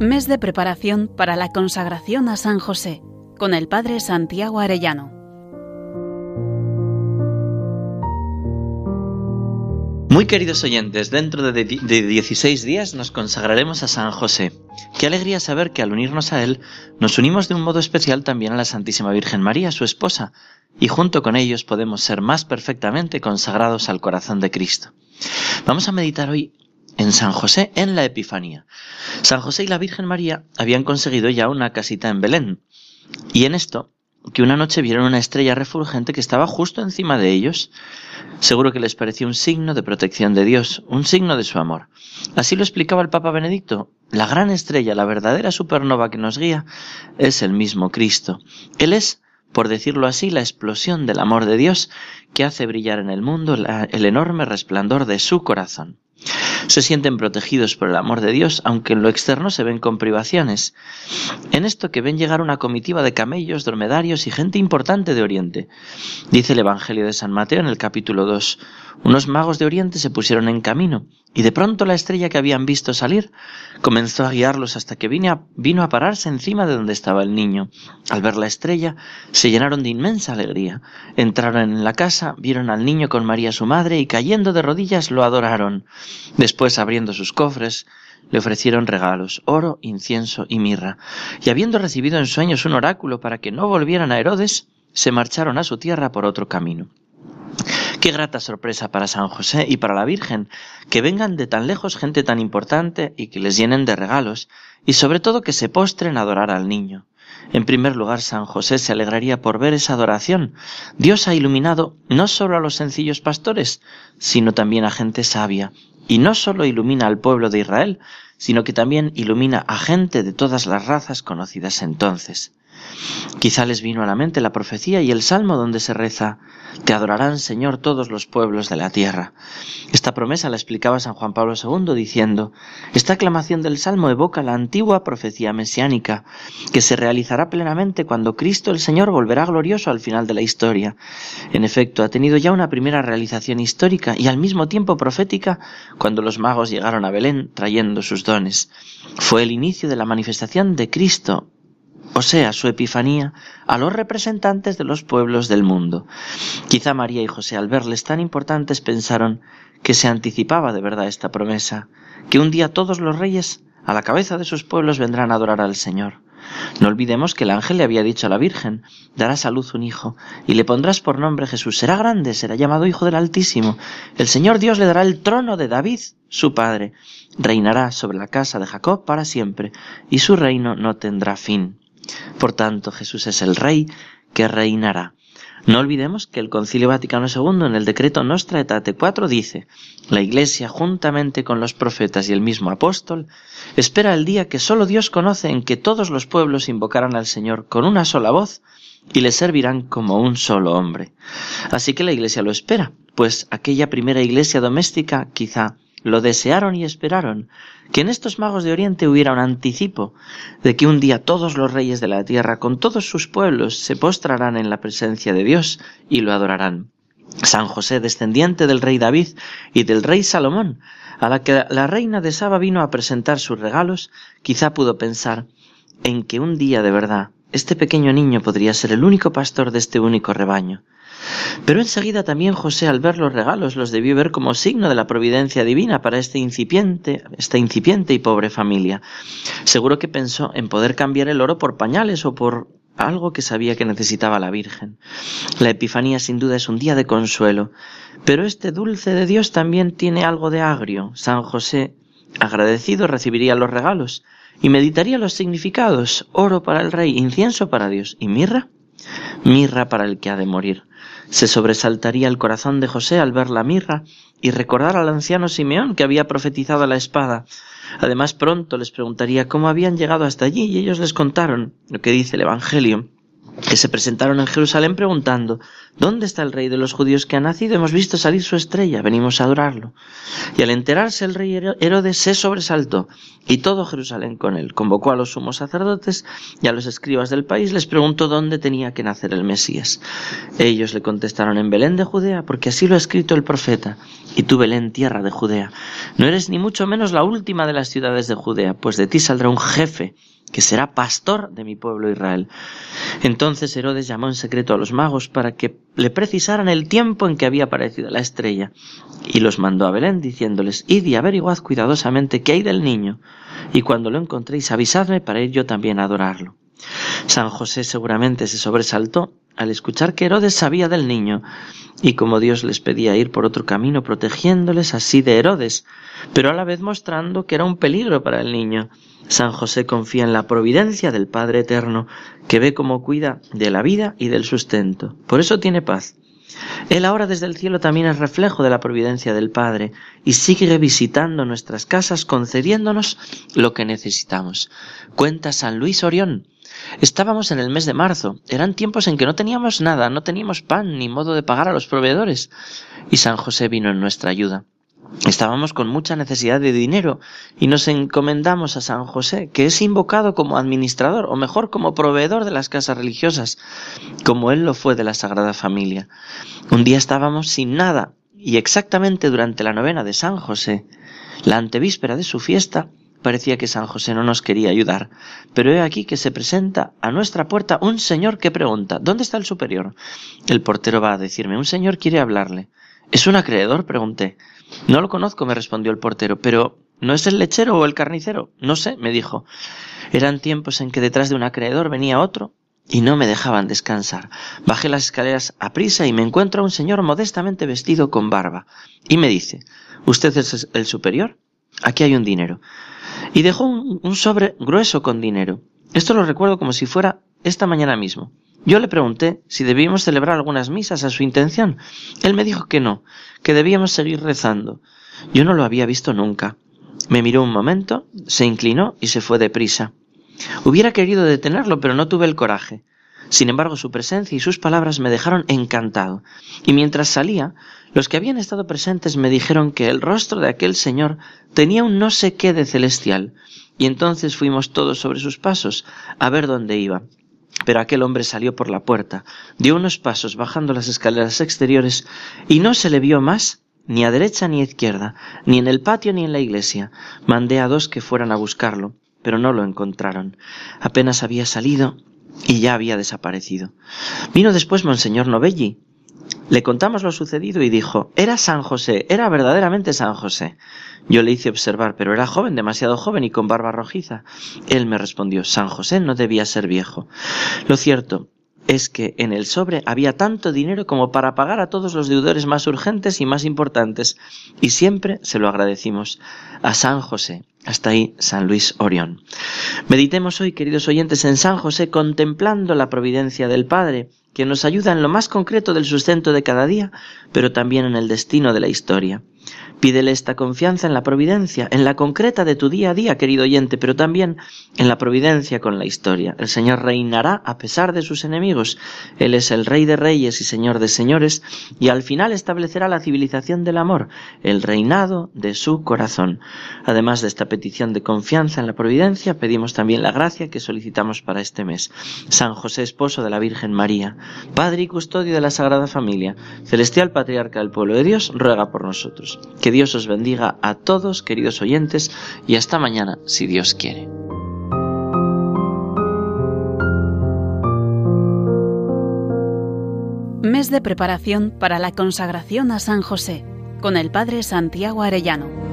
Mes de preparación para la consagración a San José con el Padre Santiago Arellano. Muy queridos oyentes, dentro de, 16 días nos consagraremos a San José. Qué alegría saber que al unirnos a él nos unimos de un modo especial también a la Santísima Virgen María, su esposa, y junto con ellos podemos ser más perfectamente consagrados al corazón de Cristo. Vamos a meditar hoy en San José en la Epifanía. San José y la Virgen María habían conseguido ya una casita en Belén, y en esto que una noche vieron una estrella refulgente que estaba justo encima de ellos. Seguro que les pareció un signo de protección de Dios, un signo de su amor. Así lo explicaba el Papa Benedicto. La gran estrella, la verdadera supernova que nos guía, es el mismo Cristo. Él es, por decirlo así, la explosión del amor de Dios que hace brillar en el mundo el enorme resplandor de su corazón. Se sienten protegidos por el amor de Dios, aunque en lo externo se ven con privaciones. En esto que ven llegar una comitiva de camellos, dromedarios y gente importante de Oriente. Dice el Evangelio de San Mateo en el capítulo 2. Unos magos de Oriente se pusieron en camino, y de pronto la estrella que habían visto salir comenzó a guiarlos hasta que vino a, a pararse encima de donde estaba el niño. Al ver la estrella, se llenaron de inmensa alegría. Entraron en la casa, vieron al niño con María su madre y cayendo de rodillas lo adoraron. Después, abriendo sus cofres, le ofrecieron regalos, oro, incienso y mirra. Y habiendo recibido en sueños un oráculo para que no volvieran a Herodes, se marcharon a su tierra por otro camino. Qué grata sorpresa para San José y para la Virgen, que vengan de tan lejos gente tan importante y que les llenen de regalos, y sobre todo que se postren a adorar al niño. En primer lugar, San José se alegraría por ver esa adoración. Dios ha iluminado no solo a los sencillos pastores, sino también a gente sabia. Y no solo ilumina al pueblo de Israel, sino que también ilumina a gente de todas las razas conocidas entonces. Quizá les vino a la mente la profecía y el salmo donde se reza Te adorarán, Señor, todos los pueblos de la tierra. Esta promesa la explicaba San Juan Pablo II diciendo Esta aclamación del salmo evoca la antigua profecía mesiánica, que se realizará plenamente cuando Cristo el Señor volverá glorioso al final de la historia. En efecto, ha tenido ya una primera realización histórica y al mismo tiempo profética cuando los magos llegaron a Belén trayendo sus dones. Fue el inicio de la manifestación de Cristo o sea, su epifanía, a los representantes de los pueblos del mundo. Quizá María y José al verles tan importantes pensaron que se anticipaba de verdad esta promesa, que un día todos los reyes a la cabeza de sus pueblos vendrán a adorar al Señor. No olvidemos que el ángel le había dicho a la Virgen, darás a luz un hijo, y le pondrás por nombre Jesús. Será grande, será llamado Hijo del Altísimo. El Señor Dios le dará el trono de David, su padre. Reinará sobre la casa de Jacob para siempre, y su reino no tendrá fin. Por tanto, Jesús es el Rey que reinará. No olvidemos que el Concilio Vaticano II en el decreto Nostra Aetate 4 dice, la Iglesia, juntamente con los profetas y el mismo apóstol, espera el día que sólo Dios conoce en que todos los pueblos invocarán al Señor con una sola voz y le servirán como un solo hombre. Así que la Iglesia lo espera, pues aquella primera Iglesia doméstica quizá lo desearon y esperaron, que en estos magos de Oriente hubiera un anticipo de que un día todos los reyes de la tierra, con todos sus pueblos, se postrarán en la presencia de Dios y lo adorarán. San José, descendiente del rey David y del rey Salomón, a la que la reina de Saba vino a presentar sus regalos, quizá pudo pensar en que un día de verdad este pequeño niño podría ser el único pastor de este único rebaño. Pero enseguida también José al ver los regalos los debió ver como signo de la providencia divina para este incipiente, esta incipiente y pobre familia. Seguro que pensó en poder cambiar el oro por pañales o por algo que sabía que necesitaba la Virgen. La Epifanía sin duda es un día de consuelo, pero este dulce de Dios también tiene algo de agrio. San José, agradecido, recibiría los regalos y meditaría los significados. Oro para el rey, incienso para Dios y mirra. Mirra para el que ha de morir. Se sobresaltaría el corazón de José al ver la mirra y recordar al anciano Simeón que había profetizado la espada. Además pronto les preguntaría cómo habían llegado hasta allí y ellos les contaron lo que dice el Evangelio que se presentaron en Jerusalén preguntando, ¿Dónde está el rey de los judíos que ha nacido? Hemos visto salir su estrella, venimos a adorarlo. Y al enterarse el rey Herodes se sobresaltó, y todo Jerusalén con él. Convocó a los sumos sacerdotes y a los escribas del país, les preguntó dónde tenía que nacer el Mesías. Ellos le contestaron en Belén de Judea, porque así lo ha escrito el profeta. Y tú, Belén, tierra de Judea, no eres ni mucho menos la última de las ciudades de Judea, pues de ti saldrá un jefe que será pastor de mi pueblo Israel. Entonces Herodes llamó en secreto a los magos para que le precisaran el tiempo en que había aparecido la estrella, y los mandó a Belén diciéndoles, id y averiguad cuidadosamente qué hay del niño, y cuando lo encontréis avisadme para ir yo también a adorarlo. San José seguramente se sobresaltó al escuchar que Herodes sabía del niño, y como Dios les pedía ir por otro camino protegiéndoles así de Herodes, pero a la vez mostrando que era un peligro para el niño. San José confía en la providencia del Padre Eterno, que ve cómo cuida de la vida y del sustento. Por eso tiene paz. Él ahora desde el cielo también es reflejo de la providencia del Padre y sigue visitando nuestras casas concediéndonos lo que necesitamos. Cuenta San Luis Orión. Estábamos en el mes de marzo, eran tiempos en que no teníamos nada, no teníamos pan ni modo de pagar a los proveedores, y San José vino en nuestra ayuda. Estábamos con mucha necesidad de dinero y nos encomendamos a San José, que es invocado como administrador, o mejor como proveedor de las casas religiosas, como él lo fue de la Sagrada Familia. Un día estábamos sin nada y exactamente durante la novena de San José, la antevíspera de su fiesta, parecía que San José no nos quería ayudar. Pero he aquí que se presenta a nuestra puerta un señor que pregunta ¿Dónde está el superior? El portero va a decirme Un señor quiere hablarle. ¿Es un acreedor? pregunté. No lo conozco, me respondió el portero, pero ¿no es el lechero o el carnicero? No sé, me dijo. Eran tiempos en que detrás de un acreedor venía otro y no me dejaban descansar. Bajé las escaleras a prisa y me encuentro a un señor modestamente vestido con barba. Y me dice, ¿Usted es el superior? Aquí hay un dinero. Y dejó un, un sobre grueso con dinero. Esto lo recuerdo como si fuera esta mañana mismo. Yo le pregunté si debíamos celebrar algunas misas a su intención. Él me dijo que no, que debíamos seguir rezando. Yo no lo había visto nunca. Me miró un momento, se inclinó y se fue deprisa. Hubiera querido detenerlo, pero no tuve el coraje. Sin embargo, su presencia y sus palabras me dejaron encantado, y mientras salía, los que habían estado presentes me dijeron que el rostro de aquel señor tenía un no sé qué de celestial, y entonces fuimos todos sobre sus pasos a ver dónde iba. Pero aquel hombre salió por la puerta, dio unos pasos bajando las escaleras exteriores y no se le vio más ni a derecha ni a izquierda, ni en el patio ni en la iglesia. Mandé a dos que fueran a buscarlo, pero no lo encontraron. Apenas había salido y ya había desaparecido. Vino después Monseñor Novelli, le contamos lo sucedido y dijo, era San José, era verdaderamente San José. Yo le hice observar, pero era joven, demasiado joven y con barba rojiza. Él me respondió, San José no debía ser viejo. Lo cierto es que en el sobre había tanto dinero como para pagar a todos los deudores más urgentes y más importantes, y siempre se lo agradecimos a San José. Hasta ahí San Luis Orión. Meditemos hoy, queridos oyentes, en San José contemplando la providencia del Padre, que nos ayuda en lo más concreto del sustento de cada día, pero también en el destino de la historia. Pídele esta confianza en la providencia, en la concreta de tu día a día, querido oyente, pero también en la providencia con la historia. El Señor reinará a pesar de sus enemigos. Él es el Rey de Reyes y Señor de Señores, y al final establecerá la civilización del amor, el reinado de su corazón. Además de esta petición de confianza en la providencia, pedimos también la gracia que solicitamos para este mes. San José, esposo de la Virgen María, Padre y custodio de la Sagrada Familia, celestial patriarca del pueblo de Dios, ruega por nosotros. Dios os bendiga a todos, queridos oyentes, y hasta mañana, si Dios quiere. Mes de preparación para la consagración a San José, con el Padre Santiago Arellano.